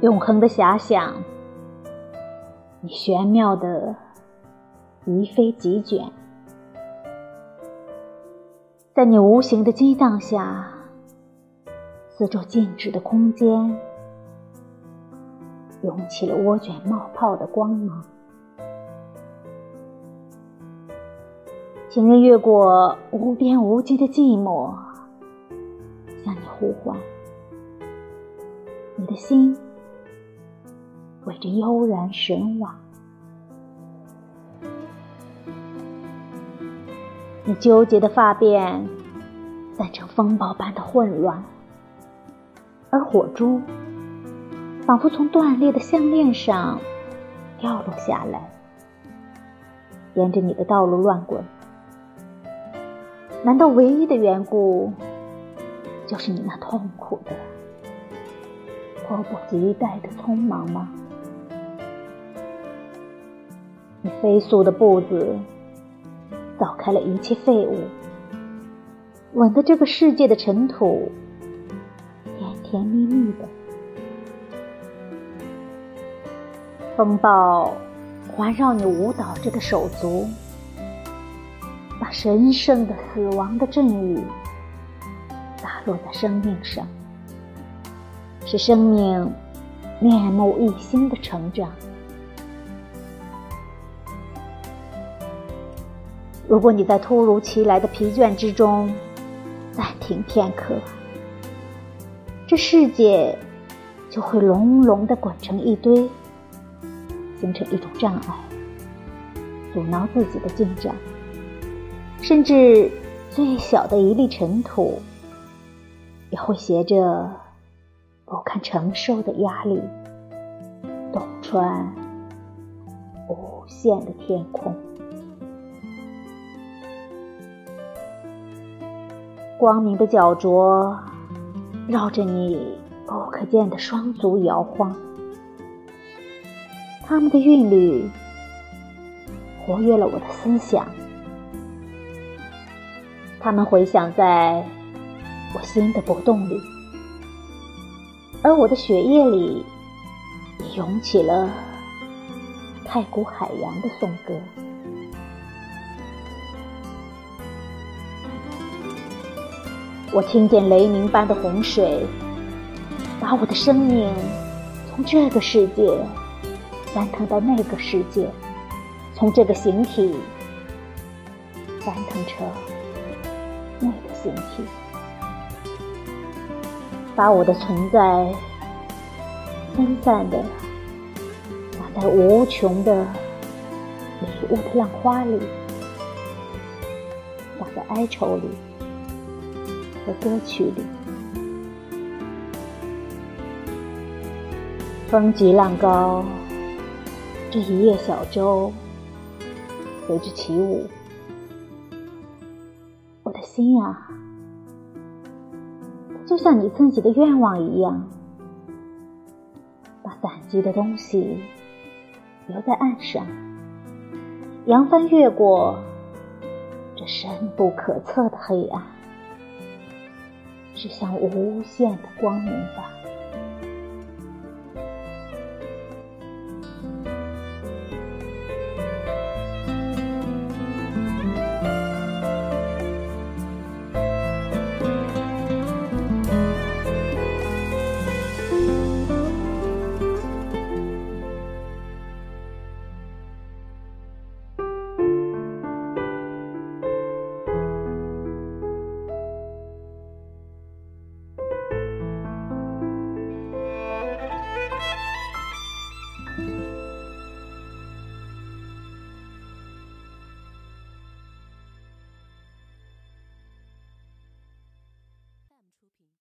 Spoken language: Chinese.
永恒的遐想，你玄妙的疑飞急卷，在你无形的激荡下，四周静止的空间涌起了涡卷冒泡的光芒。情人越过无边无际的寂寞，向你呼唤，你的心。围着悠然神往，你纠结的发辫散成风暴般的混乱，而火珠仿佛从断裂的项链上掉落下来，沿着你的道路乱滚。难道唯一的缘故就是你那痛苦的、迫不及待的匆忙吗？你飞速的步子扫开了一切废物，吻得这个世界的尘土甜甜蜜蜜的。风暴环绕你舞蹈着的手足，把神圣的死亡的阵雨打落在生命上，使生命面目一新的成长。如果你在突如其来的疲倦之中暂停片刻，这世界就会隆隆的滚成一堆，形成一种障碍，阻挠自己的进展。甚至最小的一粒尘土，也会携着不堪承受的压力，洞穿无限的天空。光明的脚镯绕着你不可见的双足摇晃，他们的韵律活跃了我的思想，他们回响在我心的波动里，而我的血液里也涌起了太古海洋的颂歌。我听见雷鸣般的洪水，把我的生命从这个世界翻腾到那个世界，从这个形体翻腾成那个形体，把我的存在分散的洒在无穷的迷雾的浪花里，洒在哀愁里。和歌曲里，风急浪高，这一叶小舟随之起舞。我的心啊，就像你自己的愿望一样，把散居的东西留在岸上，扬帆越过这深不可测的黑暗。指向无限的光明吧。